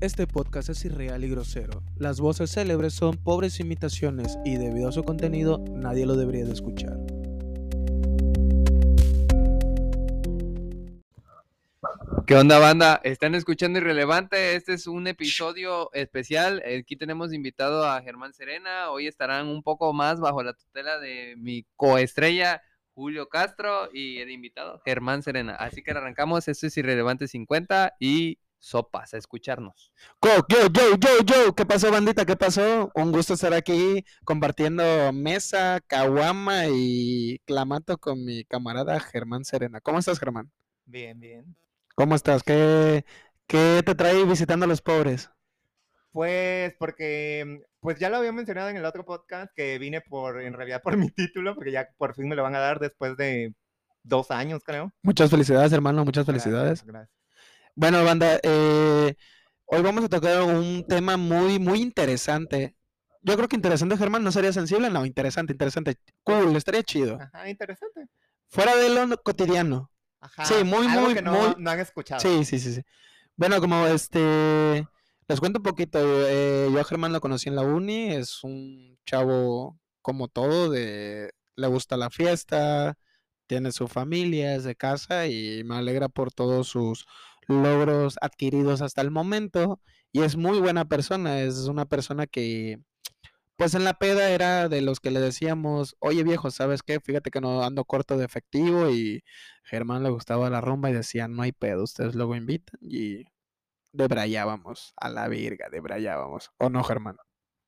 Este podcast es irreal y grosero. Las voces célebres son pobres imitaciones y debido a su contenido nadie lo debería de escuchar. ¿Qué onda, banda? Están escuchando Irrelevante. Este es un episodio especial. Aquí tenemos invitado a Germán Serena. Hoy estarán un poco más bajo la tutela de mi coestrella Julio Castro y el invitado Germán Serena. Así que arrancamos. Esto es Irrelevante 50 y sopas, a escucharnos. Yo, yo, yo, yo, yo. ¿Qué pasó, bandita? ¿Qué pasó? Un gusto estar aquí compartiendo mesa, caguama y clamato con mi camarada Germán Serena. ¿Cómo estás, Germán? Bien, bien. ¿Cómo estás? ¿Qué, qué te trae visitando a los pobres? Pues porque, pues ya lo había mencionado en el otro podcast que vine por, en realidad por mi título, porque ya por fin me lo van a dar después de dos años, creo. Muchas felicidades, hermano, muchas Gracias, felicidades. gracias. Bueno, banda, eh, hoy vamos a tocar un tema muy, muy interesante. Yo creo que interesante, Germán, ¿no sería sensible? No, interesante, interesante. Cool, estaría chido. Ajá, interesante. Fuera de lo cotidiano. Ajá. Sí, muy, algo muy, que no, muy- no han escuchado. Sí, sí, sí, sí. Bueno, como este, les cuento un poquito. eh, yo a Germán lo conocí en la uni, es un chavo como todo, de, le gusta la fiesta, tiene su familia, es de casa y me alegra por todos sus logros adquiridos hasta el momento. Y es muy buena persona, es una persona que, pues en la peda era de los que le decíamos, oye viejo, ¿sabes qué? Fíjate que no ando corto de efectivo y Germán le gustaba la rumba y decía, no hay pedo, ustedes luego invitan y debrayábamos a la virga, debrayábamos. ¿O no, Germán?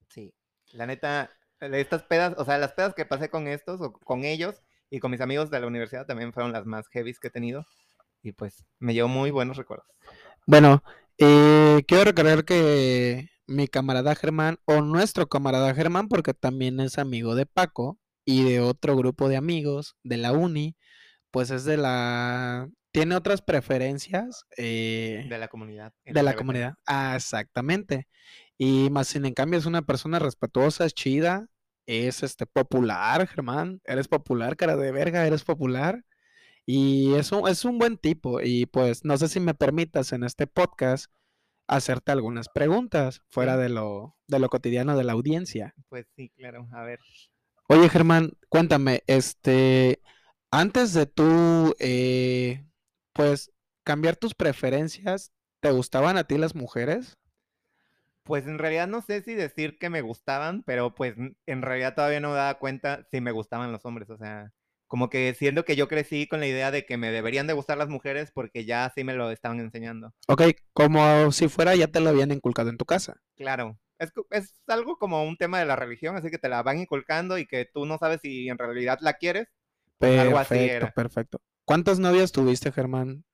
Sí. La neta, estas pedas, o sea, las pedas que pasé con estos o con ellos y con mis amigos de la universidad también fueron las más heavies que he tenido. Y pues me llevo muy buenos recuerdos. Bueno, eh, quiero recordar que mi camarada Germán, o nuestro camarada Germán, porque también es amigo de Paco y de otro grupo de amigos de la uni, pues es de la... Tiene otras preferencias. eh, De la comunidad. de la comunidad. Ah, exactamente. Y más sin en cambio es una persona respetuosa, es chida, es este popular, Germán. Eres popular, cara de verga, eres popular. Y es un, es un buen tipo. Y pues no sé si me permitas en este podcast hacerte algunas preguntas fuera de lo, de lo cotidiano de la audiencia. Pues sí, claro. A ver. Oye, Germán, cuéntame, este, antes de tú, eh, pues, cambiar tus preferencias, ¿te gustaban a ti las mujeres? Pues en realidad no sé si decir que me gustaban, pero pues en realidad todavía no me daba cuenta si me gustaban los hombres. O sea, como que siento que yo crecí con la idea de que me deberían de gustar las mujeres porque ya así me lo estaban enseñando. Ok, como si fuera ya te lo habían inculcado en tu casa. Claro, es, es algo como un tema de la religión, así que te la van inculcando y que tú no sabes si en realidad la quieres. Pues algo así Perfecto, era. perfecto. ¿Cuántas novias tuviste, Germán?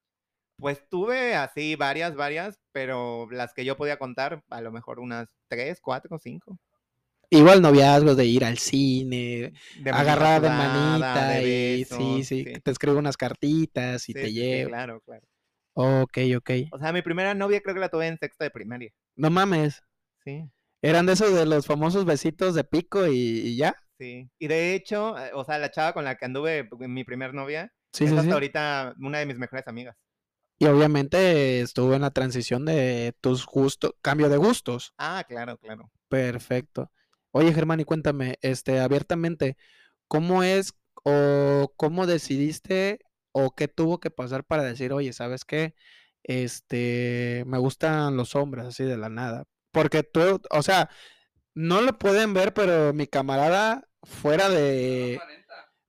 Pues tuve así varias, varias, pero las que yo podía contar, a lo mejor unas tres, cuatro, cinco. Igual noviazgos de ir al cine, De agarrar de manita de y sí, sí, te escribo unas cartitas y Sí, te sí, llevo. claro, claro. Ok, ok. O sea, mi primera novia creo que la tuve en sexto de primaria. No mames, Sí, eran de esos de los famosos besitos de pico y, y ya. sí. Y de hecho, eh, o sea, la chava con la que anduve, p- mi primer novia, Sí, es hasta ahorita una de mis mejores amigas. Y obviamente estuvo en la transición de tus gustos, cambio de gustos. Ah, claro, claro. Perfecto. Oye, Germán, y cuéntame, este, abiertamente, ¿cómo es o cómo decidiste o qué tuvo que pasar para decir, oye, ¿sabes qué? Este, me gustan los hombres así de la nada. Porque tú, o sea, no lo pueden ver, pero mi camarada fuera de,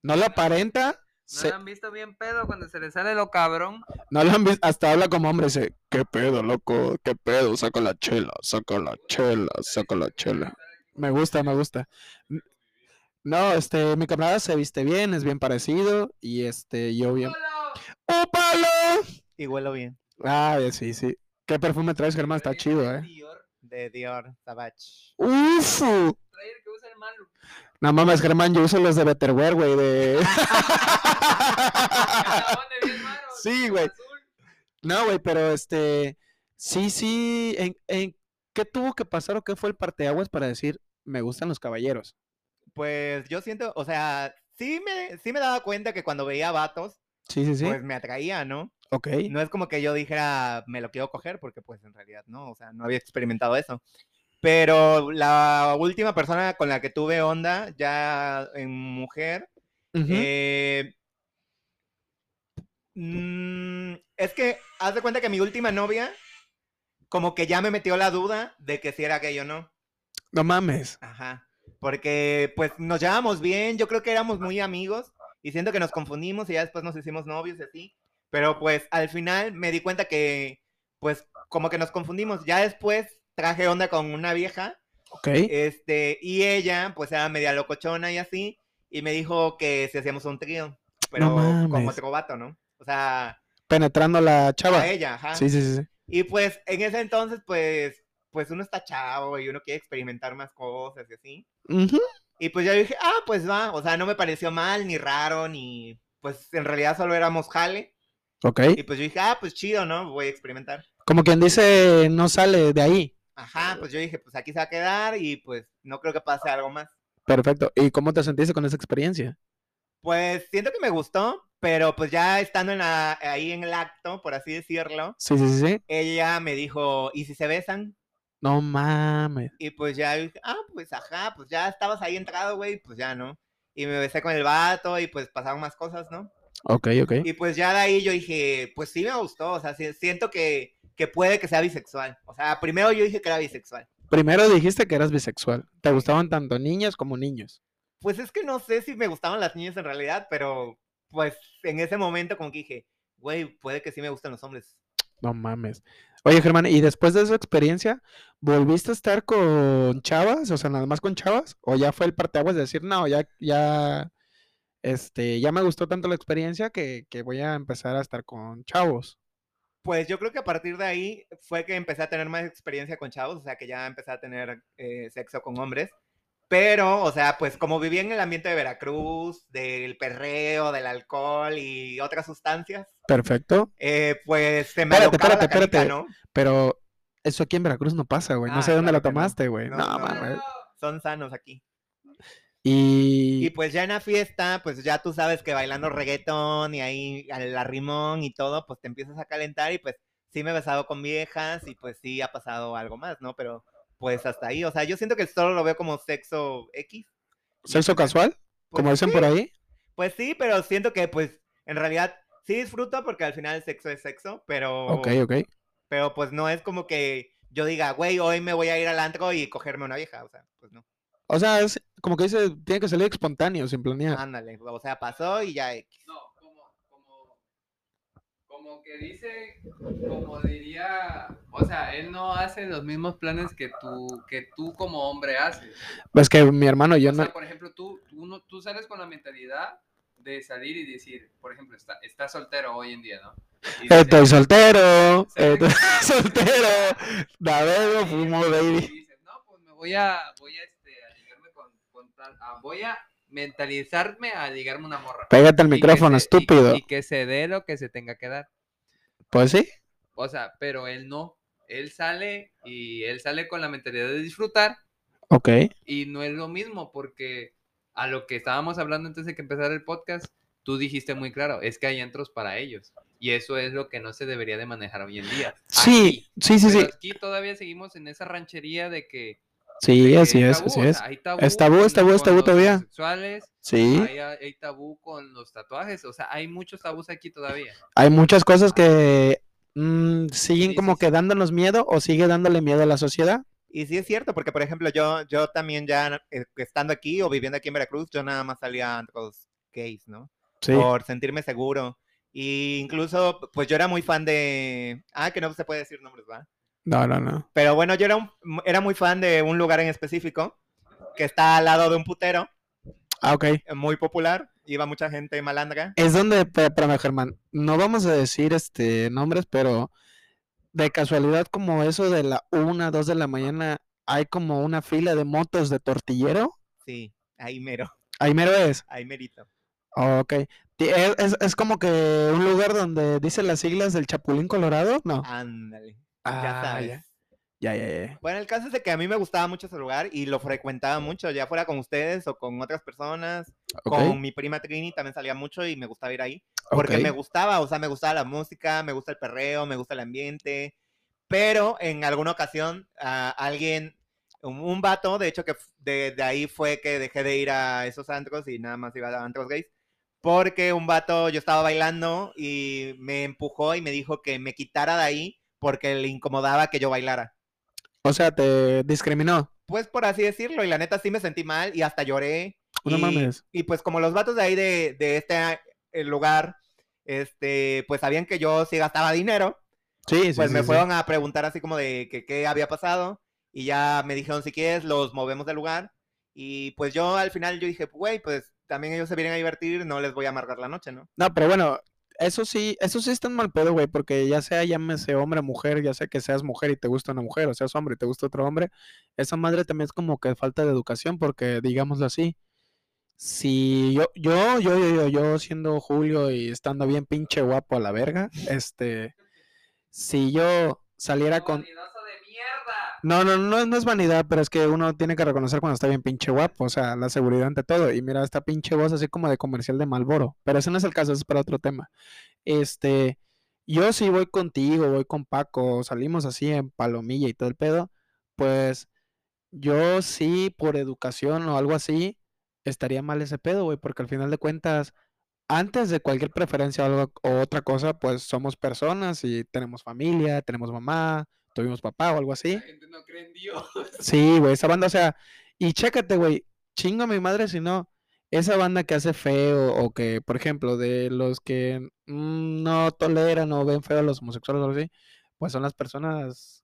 no lo aparenta, se- han visto bien pedo cuando se le sale lo cabrón? no lo han visto, hasta habla como hombre, dice, ¿qué pedo, loco? ¿Qué pedo? Saca la chela, saca la chela, saca la chela. Me gusta, me gusta. No, este, mi camarada se viste bien, es bien parecido y este, yo bien. ¡Ópalo! Y huelo bien. Ah, sí, sí. ¿Qué perfume traes, Germán? Está chido, ¿eh? De Dior Savage. ¡Uf! No mames, Germán, yo uso los de Betterware, güey, de... Sí, güey. No, güey, pero este, sí, sí, ¿en, en qué tuvo que pasar o qué fue el parteaguas para decir, me gustan los caballeros? Pues yo siento, o sea, sí me, sí me daba cuenta que cuando veía vatos, Sí, sí, sí. pues me atraía, ¿no? Ok. No es como que yo dijera, me lo quiero coger, porque pues en realidad no, o sea, no había experimentado eso. Pero la última persona con la que tuve onda, ya en mujer, eh, mm, es que haz de cuenta que mi última novia, como que ya me metió la duda de que si era gay o no. No mames. Ajá. Porque pues nos llevábamos bien, yo creo que éramos muy amigos y siento que nos confundimos y ya después nos hicimos novios y así. Pero pues al final me di cuenta que pues como que nos confundimos. Ya después traje onda con una vieja Ok. este, y ella, pues era media locochona y así, y me dijo que si hacíamos un trío, pero con mames. otro vato, ¿no? O sea, Penetrando la chava. a ella, ajá. Sí, sí, sí. Y pues en ese entonces, pues, pues uno está chavo y uno quiere experimentar más cosas y así. Y pues yo dije, ah, pues va, o sea, no me pareció mal, ni raro, ni, pues en realidad solo éramos jale. Ok. Y pues yo dije, ah, pues chido, ¿no? Voy a experimentar. Como quien dice, no sale de ahí. Ajá, pues yo dije, pues aquí se va a quedar y pues no creo que pase algo más. Perfecto. ¿Y cómo te sentiste con esa experiencia? Pues siento que me gustó, pero pues ya estando en la- ahí en el acto, por así decirlo, sí, sí, sí. ella me dijo, ¿y si se besan? No mames. Y pues ya dije, ah, pues ajá, pues ya estabas ahí entrado, güey, pues ya, ¿no? Y me besé con el vato y pues pasaron más cosas, ¿no? Ok, ok. Y pues ya de ahí yo dije, pues sí me gustó, o sea, siento que, que puede que sea bisexual. O sea, primero yo dije que era bisexual. Primero dijiste que eras bisexual. Te gustaban tanto niñas como niños. Pues es que no sé si me gustaban las niñas en realidad, pero pues en ese momento como que dije, güey, puede que sí me gusten los hombres. No mames. Oye, Germán, ¿y después de esa experiencia, volviste a estar con chavas? O sea, nada más con chavas. ¿O ya fue el parteaguas de decir, no, ya, ya, este, ya me gustó tanto la experiencia que, que voy a empezar a estar con chavos? Pues yo creo que a partir de ahí fue que empecé a tener más experiencia con chavos, o sea, que ya empecé a tener eh, sexo con hombres. Pero, o sea, pues como vivía en el ambiente de Veracruz, del perreo, del alcohol y otras sustancias, Perfecto. eh, pues se me Espérate, alocaba la espérate, canica, espérate. ¿no? Pero eso aquí en Veracruz no pasa, güey. No Ah, sé dónde claro lo tomaste, güey. No, No, no, mames. Son sanos aquí. Y, Y pues ya en la fiesta, pues ya tú sabes que bailando reggaetón y ahí al arrimón y todo, pues te empiezas a calentar y pues sí me he besado con viejas y pues sí ha pasado algo más, ¿no? Pero pues hasta ahí, o sea, yo siento que solo lo veo como sexo X. ¿Sexo pues, casual? pues, Como dicen sí, por ahí. Pues sí, pero siento que pues en realidad sí disfruto porque al final el sexo es sexo, pero, Ok, ok. pero pues no es como que yo diga, güey, hoy me voy a ir al antro y cogerme una vieja, o sea, pues no. O sea, es como que dice, tiene que salir espontáneo, sin planear. Ándale, o sea, pasó y ya X. No, como, que dice, como diría, o sea, él no hace los mismos planes que tú, que tú como hombre haces. Pues que mi hermano, yo o no. sea, por ejemplo, tú, tú, no- tú sales con la mentalidad de salir y decir, por ejemplo, está, estás soltero hoy en día, ¿no? Y dices, Estoy soltero, estoy soltero, y- fumo, y baby. dices, no, pues me voy a, voy a, este, a con, con tal, ah, voy a mentalizarme a ligarme una morra. Pégate al Y micrófono, se- y- estúpido. Y, que se dé lo que se tenga que dar. Pues sí, O sea, pero él no. Él sale y él sale con la mentalidad de disfrutar ok. y no es lo mismo porque a lo que estábamos hablando antes de que empezara el podcast, tú dijiste muy claro, es que hay entros para ellos y eso es lo que no se debería de manejar hoy en día. Sí, Aquí. sí, sí, Pero sí. aquí todavía seguimos en esa ranchería de que Sí, así es, tabú, así o es. sea, hay tabú, Es tabú, es con- tabú, es con tabú los todavía. Sí, hay, hay tabú con los tatuajes, o sea, hay muchos tabús aquí todavía. hay muchas cosas que mm, siguen Sí, como sí, sí. que dándonos miedo o sigue dándole miedo a la sociedad. Y sí es cierto, porque por ejemplo, yo, yo también ya eh, estando aquí o viviendo aquí en Veracruz, yo nada más salía a antros gays, ¿no? Sí. Por sentirme seguro. Y incluso, pues yo era muy fan de. Ah, que no se puede decir nombres, ¿va? No, no, no. Pero bueno, yo era, un- era muy fan de un lugar en específico que está al lado de un putero, Ah, ok. eh, muy popular. Iba mucha gente malandra. Es donde, espérame, Germán, no vamos a decir este nombres, pero de casualidad como eso de la una, dos de la mañana, hay como una fila de motos de tortillero. Sí, ahí mero, Ahí mero es. ahí merito. Ok. Es, es- es como que un lugar donde dice las siglas del Chapulín Colorado, ¿no? Ándale. Ah, ya sabes. ya. Ya, ya, ya. Bueno, el caso es de que a mí me gustaba mucho ese lugar y lo frecuentaba mucho, ya fuera con ustedes o con otras personas. Ok, Con mi prima Trini también salía mucho y me gustaba ir ahí. Porque ok. me gustaba, o sea, me gustaba la música, me gusta el perreo, me gusta el ambiente. Pero en alguna ocasión, a alguien, un, un vato, de hecho, que de, de ahí fue que dejé de ir a esos antros y nada más iba a antros gays. Porque un vato, yo estaba bailando y me empujó y me dijo que me quitara de ahí porque le incomodaba que yo bailara. O sea, te discriminó. Pues por así decirlo, y la neta sí me sentí mal y hasta lloré. No y, mames. y pues como los vatos de ahí de, de este eh, lugar, este, pues sabían que yo sí gastaba dinero, Sí, sí, pues sí, me sí. fueron a preguntar así como de que qué había pasado y ya me dijeron si quieres los movemos del lugar y pues yo al final yo dije, güey, pues también ellos se vienen a divertir, no les voy a amargar la noche, ¿no? No, pero bueno, eso sí, eso sí está en mal pedo, güey, porque ya sea llámese hombre mujer, ya sea que seas mujer y te gusta una mujer, o seas hombre y te gusta otro hombre, esa madre también es como que falta de educación, porque digámoslo así, si yo, yo, yo, yo, yo, yo siendo Julio y estando bien pinche guapo a la verga, este, si yo saliera con... No, no, no, no es vanidad, pero es que uno tiene que reconocer cuando está bien pinche guapo, o sea, la seguridad ante todo. Y mira, esta pinche voz así como de comercial de Malboro, pero ese no es el caso, es para otro tema. Este, yo si voy contigo, voy con Paco, salimos así en palomilla y todo el pedo, pues yo sí, por educación o algo así, estaría mal ese pedo, güey, porque al final de cuentas, antes de cualquier preferencia o, algo- o otra cosa, pues somos personas y tenemos familia, tenemos mamá, tuvimos papá o algo así. La gente no cree en Dios. Sí, güey, esa banda, o sea, y chécate, güey, chingo a mi madre si no, esa banda que hace feo o que, por ejemplo, de los que mm, no toleran o ven feo a los homosexuales o algo así, pues son las personas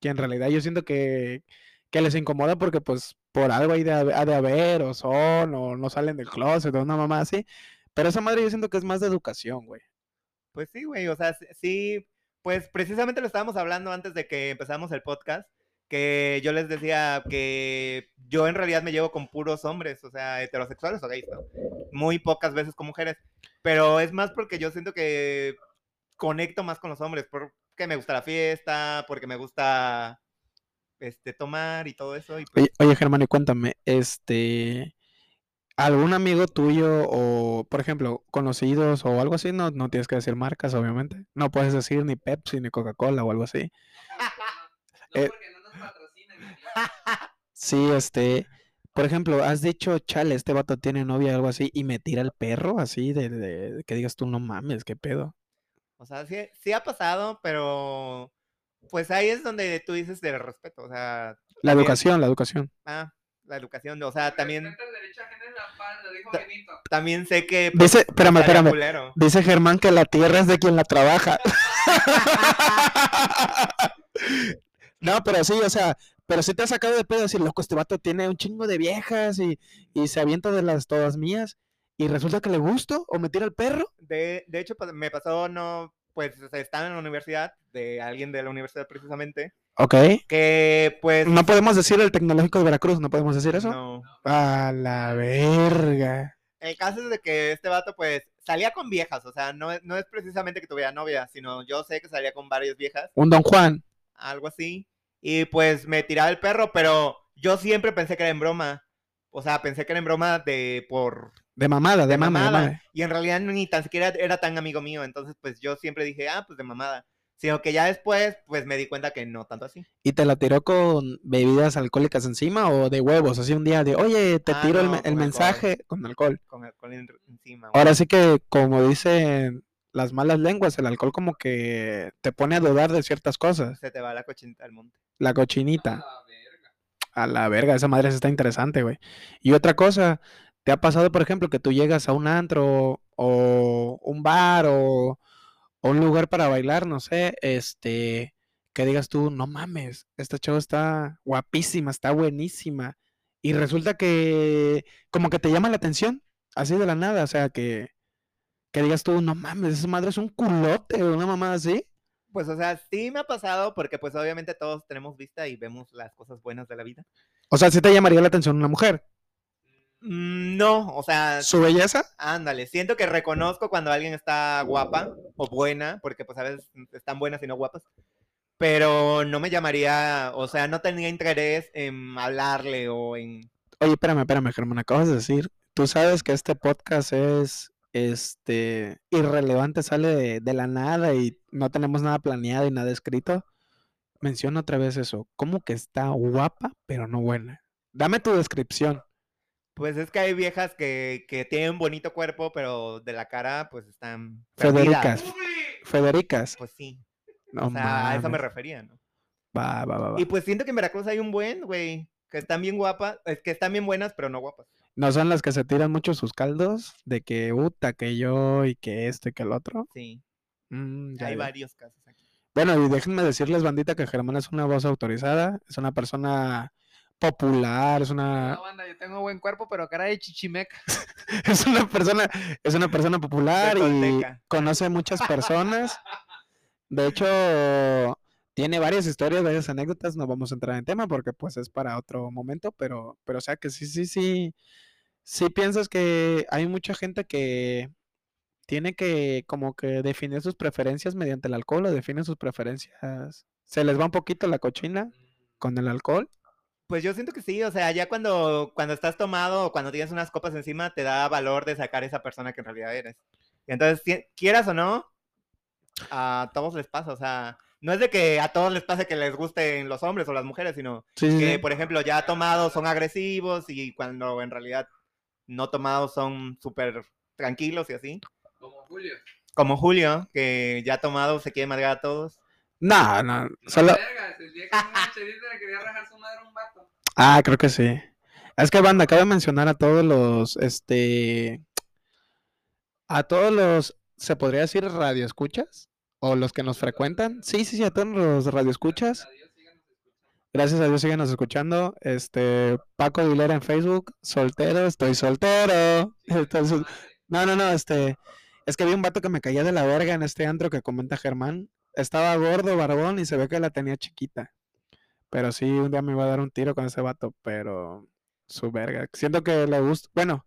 que en realidad yo siento que, que les incomoda porque pues por algo hay de, ha de haber o son o no salen del closet o una mamá así, pero esa madre yo siento que es más de educación, güey. Pues sí, güey, o sea, sí, pues precisamente lo estábamos hablando antes de que empezamos el podcast, que yo les decía que yo en realidad me llevo con puros hombres, o sea, heterosexuales o gays. Muy pocas veces con mujeres, pero es más porque yo siento que conecto más con los hombres, porque me gusta la fiesta, porque me gusta este tomar y todo eso, pues, oye, Germán, y cuéntame, este, algún amigo tuyo o, por ejemplo, conocidos o algo así, no, no tienes que decir marcas, obviamente. No puedes decir ni Pepsi ni Coca-Cola o algo así. No Eh, porque no nos patrocinan. güey. Sí, este, por ejemplo, has dicho, chale, este vato tiene novia o algo así y me tira el perro así de, de- de que digas tú, no mames, qué pedo. o sea, sí, sí ha pasado, pero pues ahí es donde tú dices del respeto, o sea, La también- educación, la educación. Ah, la educación, o sea, también, Respeta el derecho ajeno en la paz, lo dijo Ta- Benito. también sé que... pues, Dice, espérame, espérame. culero. Dice Germán que la tierra es de quien la trabaja. No, pero sí, o sea, pero sí te ha sacado de pedo decir, loco, este vato tiene un chingo de viejas y, y se avienta de las todas mías y resulta que le gusto o me tira el perro. De, de hecho, pa- me pasó, no, pues, estaba en la universidad, de alguien de la universidad precisamente, Ok. que pues... No podemos decir el tecnológico de Veracruz, no podemos decir eso. no. A la verga. El caso es de que este vato, pues, salía con viejas, o sea, no, es- no es precisamente que tuviera novia, sino yo sé que salía con varias viejas, Un Don Juan. algo así, y pues me tiraba el perro, pero yo siempre pensé que era en broma, o sea, pensé que era en broma de, por, De mamada, de, de mame, de mamada. Y en realidad ni tan siquiera era tan amigo mío. Entonces, pues yo siempre dije, ah, pues de mamada. Sino que ya después, pues me di cuenta que no tanto así. ¿Y te la tiró con bebidas alcohólicas encima o de huevos? Así un día de, oye, te Ah, tiro el, no, el con alcohol. mensaje con alcohol. Con alcohol en- encima. güey. Ahora sí que, como dicen las malas lenguas, el alcohol como que te pone a dudar de ciertas cosas. Se te va la cochinita al monte. La cochinita. A la verga. A la verga, esa madre sí está interesante, güey. Y otra cosa, ¿te ha pasado, por ejemplo, que tú llegas a un antro o un bar o, o un lugar para bailar, no sé, este, que digas tú, no mames, esta chava está guapísima, está buenísima. Y resulta que como que te llama la atención, así de la nada, o sea, que, que digas tú, no mames, esa madre es un culote una mamada así. Pues, o sea, sí me ha pasado porque, pues, obviamente todos tenemos vista y vemos las cosas buenas de la vida. O sea, sí te llamaría la atención una mujer. Mm, No, o sea, ¿Su belleza? ándale. Siento que reconozco cuando alguien está guapa o buena, porque, pues, a veces están buenas y no guapas. pero no me llamaría, o sea, no tenía interés en hablarle o en... Oye, espérame, espérame, Germán, acabas de decir, tú sabes que este podcast es este irrelevante, sale de, de la nada y no tenemos nada planeado y nada escrito. Menciona otra vez eso, como que está guapa, pero no buena. Dame tu descripción. Pues es que hay viejas que, que tienen bonito cuerpo, pero de la cara, pues están... Federicas. perdidas. Federicas. Pues sí, No o sea, a eso me refería, ¿no? Va, va, va, va. Y pues siento que en Veracruz hay un buen, güey, que están bien guapas, es que están bien buenas, pero no guapas. No son las que se tiran mucho sus caldos de que uta, que yo y que esto y que el otro. Sí, Mm, ya, hay varios casos aquí. Bueno, y déjenme decirles, bandita, que Germán es una voz autorizada, es una persona popular, es una, No, banda, yo tengo buen cuerpo, pero cara de chichimeca. es una persona, es una persona popular y conoce muchas personas. De hecho, tiene varias historias, varias anécdotas. No vamos a entrar en tema porque pues es para otro momento, pero, pero o sea que sí, sí, sí, sí piensas que hay mucha gente que tiene que como que definir sus preferencias mediante el alcohol o define sus preferencias. Se les va un poquito la cochina con el alcohol. Pues yo siento que sí, o sea, ya cuando, cuando estás tomado o cuando tienes unas copas encima, te da valor de sacar esa persona que en realidad eres. Y entonces, si- quieras o no, a todos les pasa, o sea, no es de que a todos les pase que les gusten los hombres o las mujeres, sino Sí, que, sí. por ejemplo, ya tomados son agresivos y cuando en realidad no tomados son súper tranquilos y así. Como Julio. Como Julio, que ya tomado se quiere madrear a todos. No, no, solo... Vergas, el día que una chelita le quería rajar su madre a un vato. Ah, creo que sí. Es que banda, cabe mencionar a todos los, este, a todos los, se podría decir radioescuchas o los que nos frecuentan. Sí, sí, sí, a todos los radioescuchas. Gracias a Dios síganos escuchando. Este, Paco Aguilera en Facebook, soltero, estoy soltero. No, no, no, este, es que vi un vato que me caía de la verga en este antro que comenta Germán. Estaba gordo, barbón y se ve que la tenía chiquita. Pero sí, un día me iba a dar un tiro con ese vato, pero su verga. Siento que le gusta. Bueno,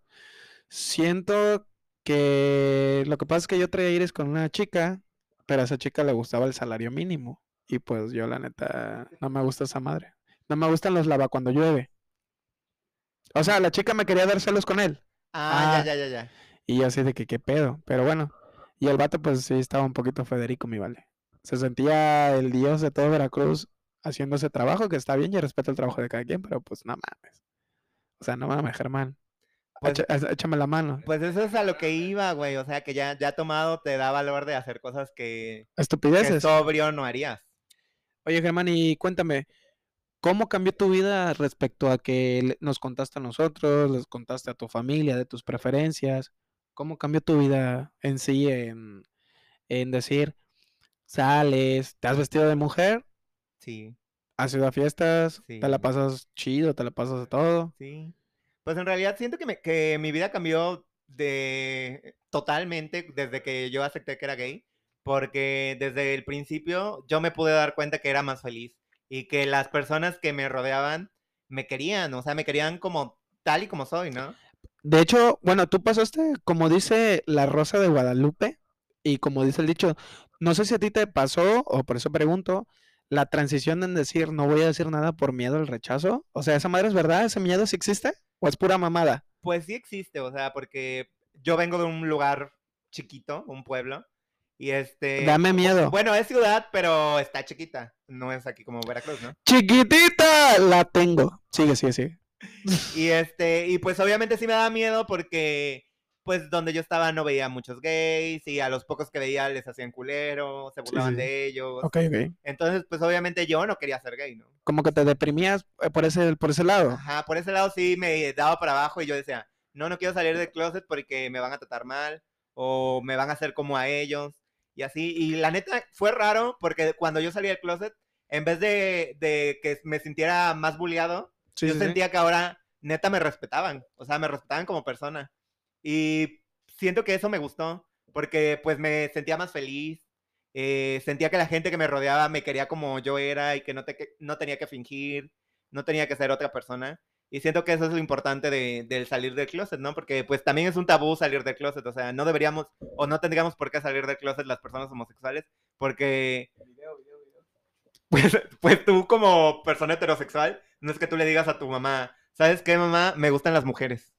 siento que lo que pasa es que yo traía aires con una chica, pero a esa chica le gustaba el salario mínimo. Y pues yo, la neta, no me gusta esa madre. No me gustan los lava cuando llueve. O sea, la chica me quería dar celos con él. Ah, Ah. ya, ya, ya, ya. Y yo así de que qué pedo. Pero bueno. Y el vato, pues sí, estaba un poquito Federico, mi vale. Se sentía el dios de todo Veracruz haciendo ese trabajo, que está bien, y respeto el trabajo de cada quien, pero pues no mames. O sea, no mames, Germán. Pues- Echa- échame la mano. Pues eso es a lo que iba, güey. O sea, que ya, ya tomado te da valor de hacer cosas que, que Estupideces. sobrio no harías. Oye, Germán, y cuéntame, ¿cómo cambió tu vida respecto a que nos contaste a nosotros, les contaste a tu familia de tus preferencias? ¿Cómo cambió tu vida en sí en, en decir, sales, te has vestido de mujer, Sí, has ido a fiestas, te la Sí. pasas chido, te la pasas de todo? sí. Pues en realidad siento que, me- que mi vida cambió de totalmente desde que yo acepté que era gay, porque desde el principio yo me pude dar cuenta que era más feliz y que las personas que me rodeaban me querían, o sea, me querían como tal y como soy, ¿no? De hecho, bueno, tú pasaste, como dice la Rosa de Guadalupe, y como dice el dicho, no sé si a ti te pasó, o por eso pregunto, la transición en decir no voy a decir nada por miedo al rechazo. O sea, ¿esa madre es verdad? ¿Ese miedo sí existe? ¿O es pura mamada? Pues sí existe, o sea, porque yo vengo de un lugar chiquito, un pueblo, y este... Dame miedo. Bueno, es ciudad, pero está chiquita. No es aquí como Veracruz, ¿no? ¡Chiquitita! La tengo. Sigue, sigue, sigue. Y este, y pues obviamente sí me daba miedo porque pues donde yo estaba no veía muchos gays y a los pocos que veía les hacían culero, se burlaban sí. de ellos. Ok, ok. Entonces, pues obviamente yo no quería ser gay, ¿no? Como que te deprimías eh, por ese, por ese lado. Ajá, por ese lado sí me daba para abajo y yo decía, no, no quiero salir del closet porque me van a tratar mal o me van a hacer como a ellos y así. Y la neta fue raro porque cuando yo salí del closet, en vez de, de que me sintiera más bulleado, Sí, yo sentía que ahora neta me respetaban, o sea, me respetaban como persona. Y siento que eso me gustó, porque pues me sentía más feliz, eh, sentía que la gente que me rodeaba me quería como yo era y que no, te, no tenía que fingir, no tenía que ser otra persona. Y siento que eso es lo importante de, del salir del closet, ¿no? Porque pues también es un tabú salir del closet, o sea, no deberíamos o no tendríamos por qué salir del closet las personas homosexuales, porque pues, pues tú como persona heterosexual, no es que tú le digas a tu mamá, ¿sabes qué, mamá? Me gustan las mujeres.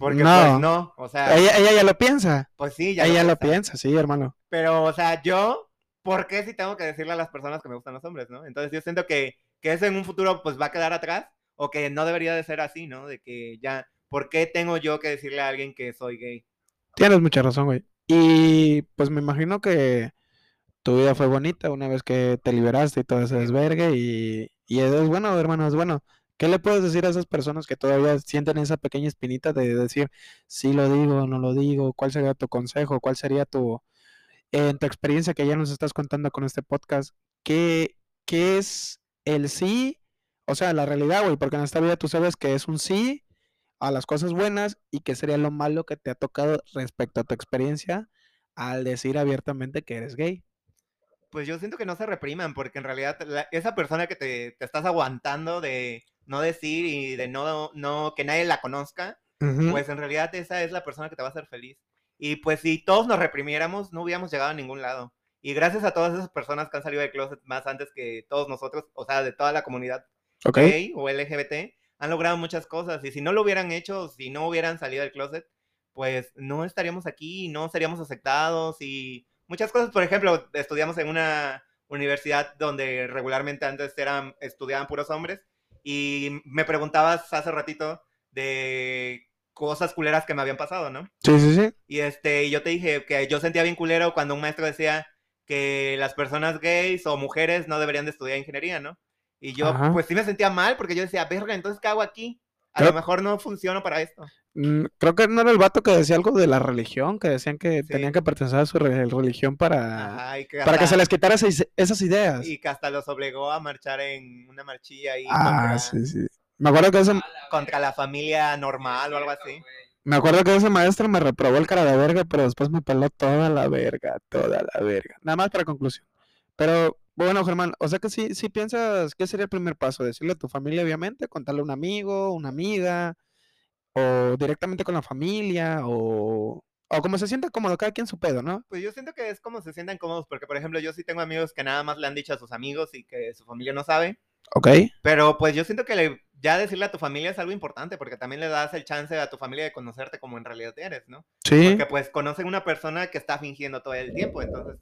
Porque No. pues no, o sea, Ella, ella ya lo piensa. pues sí, ya ella lo piensa. piensa, sí, hermano. Pero, o sea, yo, ¿por qué si tengo que decirle a las personas que me gustan los hombres, no? Entonces yo siento que, que eso en un futuro pues va a quedar atrás o que no debería de ser así, ¿no? De que ya, ¿por qué tengo yo que decirle a alguien que soy gay? Tienes mucha razón, güey. Y pues me imagino que tu vida fue bonita una vez que te liberaste y todo ese desvergue y, y es bueno, hermano, es bueno. ¿Qué le puedes decir a esas personas que todavía sienten esa pequeña espinita de decir, sí lo digo, no lo digo? ¿Cuál sería tu consejo? ¿Cuál sería tu, en tu experiencia que ya nos estás contando con este podcast? ¿Qué, qué es el sí? O sea, la realidad, güey, porque en esta vida tú sabes que es un sí a las cosas buenas y qué sería lo malo que te ha tocado respecto a tu experiencia al decir abiertamente que eres gay. Pues yo siento que no se repriman, porque en realidad la- esa persona que te, te estás aguantando de no decir y de no, no que nadie la conozca, Ujú. pues en realidad esa es la persona que te va a hacer feliz. Y pues si todos nos reprimiéramos, no hubiéramos llegado a ningún lado. Y gracias a todas esas personas que han salido del closet más antes que todos nosotros, o sea, de toda la comunidad Ok. gay o LGBT, han logrado muchas cosas. Y si no lo hubieran hecho, si no hubieran salido del closet, pues no estaríamos aquí, no seríamos aceptados y muchas cosas. Por ejemplo, estudiamos en una universidad donde regularmente antes eran, estudiaban puros hombres y me preguntabas hace ratito de cosas culeras que me habían pasado, ¿no? Sí, sí, sí. Y este, yo te dije que yo sentía bien culero cuando un maestro decía que las personas gays o mujeres no deberían de estudiar ingeniería, ¿no? Y yo, Ajá. pues sí me sentía mal porque yo decía, verga, entonces ¿qué hago aquí? A Creo- lo mejor no funciono para esto. Mm, Creo que no era el vato que decía algo de la religión, que decían que Sí. tenían que pertenecer a su re- religión para, Ajá, que para que se les quitara esas, esas ideas. Y que hasta los obligó a marchar en una marchilla ahí Ah, contra, sí, sí. Me acuerdo que ese, contra la familia normal o algo así. me acuerdo que ese maestro me reprobó el cara de verga, pero después me peló toda la verga, toda la verga. Nada más para conclusión. Pero bueno, Germán, o sea que sí, sí piensas, ¿qué sería el primer paso? Decirle a tu familia, obviamente, contarle a un amigo, una amiga, o directamente con la familia, o, o como se sienta cómodo, cada quien su pedo, ¿no? Pues yo siento que es como se sientan cómodos, porque por ejemplo yo sí tengo amigos que nada más le han dicho a sus amigos y que su familia no sabe. Ok. Pero pues yo siento que le- ya decirle a tu familia es algo importante, porque también le das el chance a tu familia de conocerte como en realidad eres, ¿no? Sí. Porque pues conocen una persona que está fingiendo todo el tiempo, entonces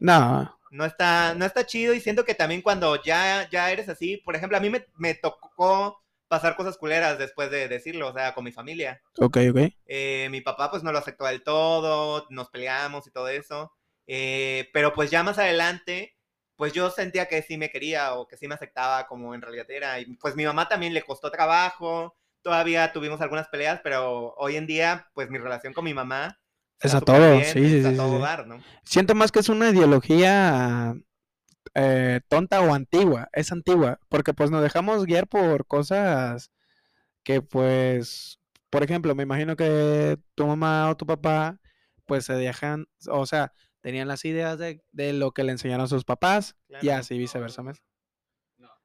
No. no está, no está chido y siento que también cuando ya, ya eres así, por ejemplo, a mí me, me tocó pasar cosas culeras después de decirlo, o sea, con mi familia. Ok, ok. Eh, mi papá pues no lo aceptó del todo, nos peleamos y todo eso, eh, pero pues ya más adelante, pues yo sentía que sí me quería o que sí me aceptaba como en realidad era, y pues mi mamá también le costó trabajo, todavía tuvimos algunas peleas, pero hoy en día pues mi relación con mi mamá Es a todo, bien, sí, sí, sí, todo sí. dar, ¿no? Siento más que es una ideología eh, tonta o antigua, es antigua, porque pues nos dejamos guiar por cosas que pues, por ejemplo, me imagino que tu mamá o tu papá pues se dejan, o sea, tenían las ideas de, de lo que le enseñaron sus papás y así viceversa. ¿ves?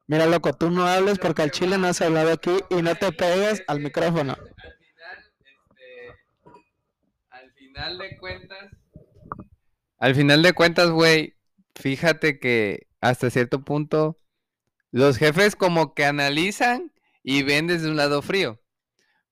Mira, loco, tú no hables porque al chile no has hablado aquí y no te pegues al micrófono. Al final, este, al al final de cuentas, güey, fíjate que hasta cierto punto los jefes como que analizan y ven desde un lado frío.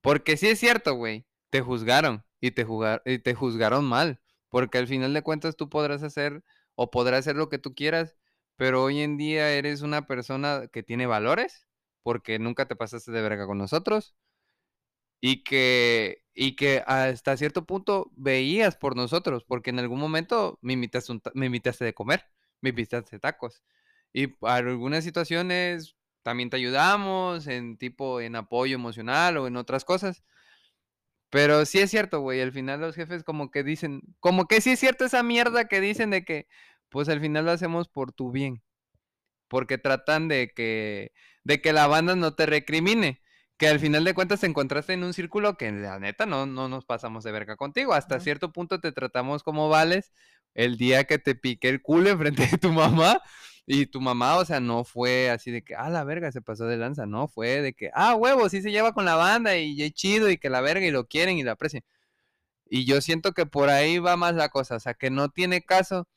Porque sí es cierto, güey, te juzgaron y te, y te juzgaron mal. Porque al final de cuentas tú podrás hacer o podrás hacer lo que tú quieras, pero hoy en día eres una persona que tiene valores porque nunca te pasaste de verga con nosotros y que, y que hasta cierto punto veías por nosotros, porque en algún momento me invitaste, un me invitaste de comer, me invitaste tacos. Y para algunas situaciones también te ayudamos en tipo, en apoyo emocional o en otras cosas. Pero sí es cierto, güey, al final los jefes como que dicen, como que sí es cierto esa mierda que dicen de que, pues al final lo hacemos por tu bien, porque tratan de que, de que la banda no te recrimine que al final de cuentas te encontraste en un círculo que la neta no, no nos pasamos de verga contigo. Hasta cierto punto te tratamos como vales el día que te piqué el culo enfrente de tu mamá. Y tu mamá, o sea, no fue así de que, ah, la verga, se pasó de lanza. No, fue de que, ah, huevo, sí se lleva con la banda y es chido y que la verga y lo quieren y lo aprecian. Y yo siento que por ahí va más la cosa, o sea, que no tiene caso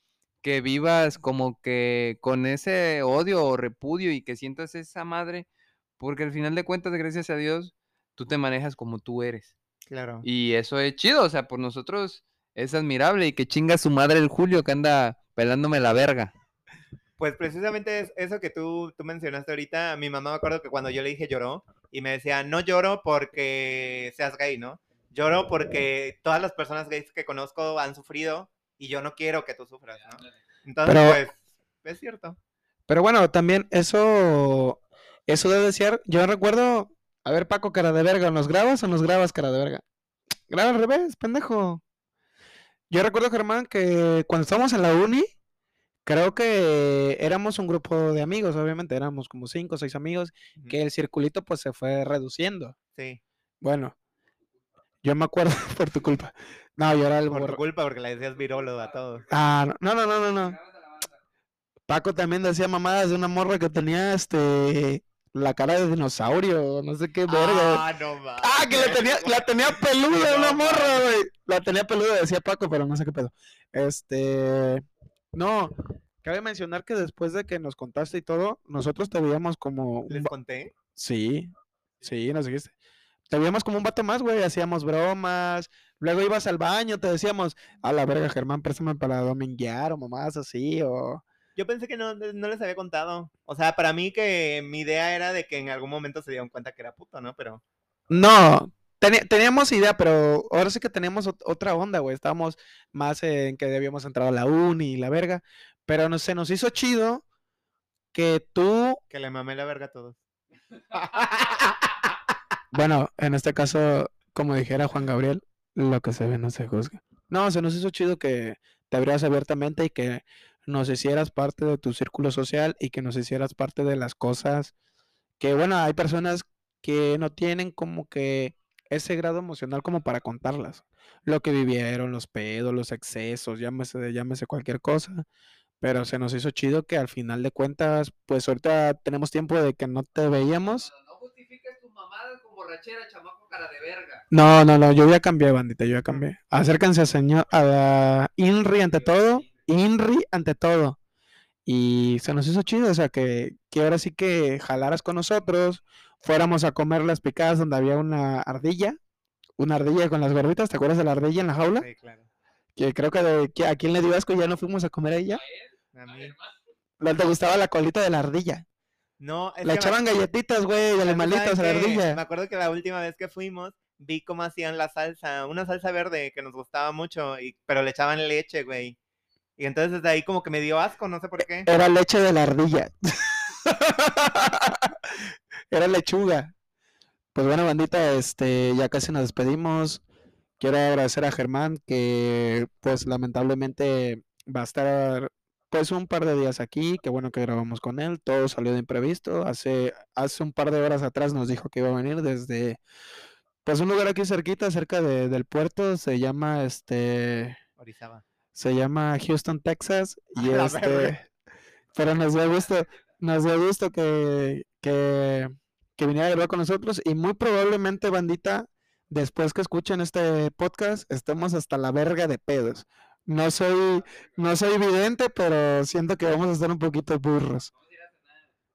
que vivas como que con ese odio o repudio y que sientas esa madre, porque al final de cuentas, gracias a Dios, tú te manejas como tú eres. Claro. Y eso es chido, o sea, por nosotros es admirable y que chinga su madre el Julio que anda pelándome la verga. Pues precisamente es eso que tú, tú mencionaste ahorita, mi mamá me acuerdo que cuando yo le dije lloró y me decía, no lloro porque seas gay, ¿no? Lloro porque todas las personas gays que conozco han sufrido y yo no quiero que tú sufras, ¿no? Entonces, Pero- pues, es cierto. Pero bueno, también eso, eso debe ser, yo recuerdo, a ver Paco, cara de verga, ¿nos grabas o nos grabas, cara de verga? Graba al revés, pendejo. Yo recuerdo, Germán, que cuando estábamos en la uni, creo que éramos un grupo de amigos, obviamente, éramos como cinco o seis amigos, que el circulito pues se fue reduciendo. Sí, Bueno, yo me acuerdo por tu culpa. No, yo era el por tu culpa porque le decías virólogo a todos. Ah, no, no, no, no, no. Paco también decía mamadas de una morra que tenía este la cara de dinosaurio, no sé qué verga. Ah, no mames. Ah, que la tenía, la tenía peluda una No morra, güey. La tenía peluda, decía Paco, pero no sé qué pedo. Este, no, cabe mencionar que después de que nos contaste y todo, nosotros te veíamos como Les conté. Sí, sí, nos dijiste. Te veíamos como un vato más, güey, hacíamos bromas. Luego ibas al baño, te decíamos, a la verga, Germán, préstame para dominguear o mamás así, o... Yo pensé que no, no les había contado. O sea, para mí que mi idea era de que en algún momento se dieron cuenta que era puto, ¿no? Pero No, teníamos idea, pero ahora sí que teníamos ot- otra onda, güey. Estábamos más en que debíamos entrar a la uni y la verga. Pero no, se nos hizo chido que tú, que le mamé la verga a todos. bueno, en este caso, como dijera Juan Gabriel, lo que se ve no se juzga. No, se nos hizo chido que te abrieras abiertamente y que nos hicieras parte de tu círculo social y que nos hicieras parte de las cosas que, bueno, hay personas que no tienen como que ese grado emocional como para contarlas. Lo que vivieron, los pedos, los excesos, llámese, llámese cualquier cosa. Pero se nos hizo chido que al final de cuentas, pues ahorita tenemos tiempo de que no te veíamos. No justifiques mamadas con borrachera, chamaco cara de verga. No, no, no, yo ya cambié, bandita, yo ya cambié. Acérquense a señor, a Inri ante todo, Inri ante todo. Y se nos hizo chido, o sea, que, que ahora sí que jalaras con nosotros, fuéramos a comer las picadas donde había una ardilla, una ardilla con las gorditas, ¿te acuerdas de la ardilla en la jaula? Sí, claro. Que creo que, de- que a quien le dio asco y ya no fuimos a comer a ella. A mí. ¿No te gustaba la colita de la ardilla? No, es Le me- echaban galletitas, güey, de ¿sabes animalitos a la ardilla. Me acuerdo que la última vez que fuimos vi cómo hacían la salsa, una salsa verde que nos gustaba mucho, y, pero le echaban leche, güey. Y entonces desde ahí como que me dio asco, no sé por qué. Era leche de la ardilla. Era lechuga. Pues bueno, bandita, este, ya casi nos despedimos. Quiero agradecer a Germán que, pues, lamentablemente va a estar, pues, un par de días aquí. Qué bueno que grabamos con él. Todo salió de imprevisto. Hace, hace un par de horas atrás nos dijo que iba a venir desde, pues, un lugar aquí cerquita, cerca de- del puerto. Se llama, este, Orizaba. Se llama Houston, Texas. Y A este, pero nos dio gusto, nos dio gusto que, que, que viniera a grabar con nosotros. Y muy probablemente, bandita, después que escuchen este podcast, estemos hasta la verga de pedos. No soy, no soy vidente, pero siento que vamos a estar un poquito burros.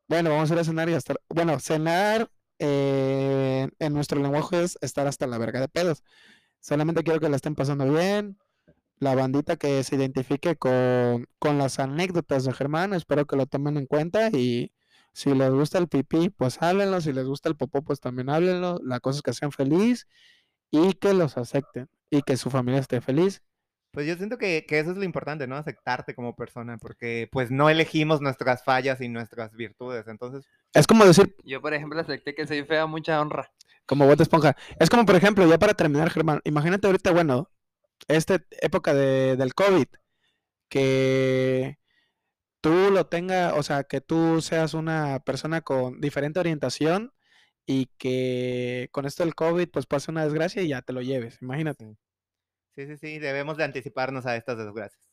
Bueno, vamos a ir a cenar y a estar. Bueno, cenar eh, en nuestro lenguaje es estar hasta la verga de pedos. Solamente quiero que la estén pasando bien. La bandita que se identifique con, con las anécdotas de Germán, espero que lo tomen en cuenta. Y si les gusta el pipí, pues háblenlo. Si les gusta el popó, pues también háblenlo. La cosa es que sean feliz y que los acepten y que su familia esté feliz. Pues yo siento que, que eso es lo importante, ¿no? Aceptarte como persona, porque pues no elegimos nuestras fallas y nuestras virtudes. Entonces, Es como decir, Yo, por ejemplo, acepté que soy fea, mucha honra. Como Bob Esponja. Es como, por ejemplo, ya para terminar, Germán, imagínate ahorita, bueno, esta época de, del COVID, que tú lo tengas, o sea, que tú seas una persona con diferente orientación y que con esto del COVID, pues pase una desgracia y ya te lo lleves, imagínate. sí, sí, sí, debemos de anticiparnos a estas desgracias.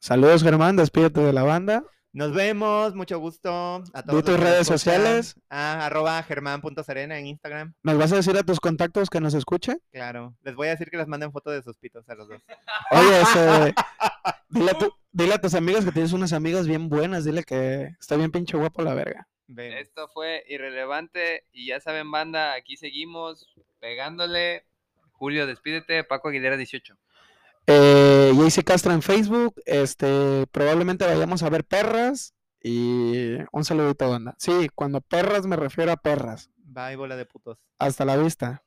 Saludos, Germán, despídete de la banda. Nos vemos, mucho gusto a todos. tus redes sociales. Ah, arroba germán.serena en Instagram. ¿Nos vas a decir a tus contactos que nos escuchen? Claro. Les voy a decir que les manden fotos de sus pitos a los dos. Oye, este, dile, a tu- Dile a tus amigas que tienes unas amigas bien buenas. Dile que está bien pinche guapo la verga. Esto fue irrelevante y ya saben, banda, aquí seguimos pegándole. Julio, despídete. Paco Aguilera 18. Eh, Jaycee Castro en Facebook. Este, probablemente vayamos a ver perras. Y un saludito, banda. Sí, cuando perras me refiero a perras. Bye, bola de putos. Hasta la vista.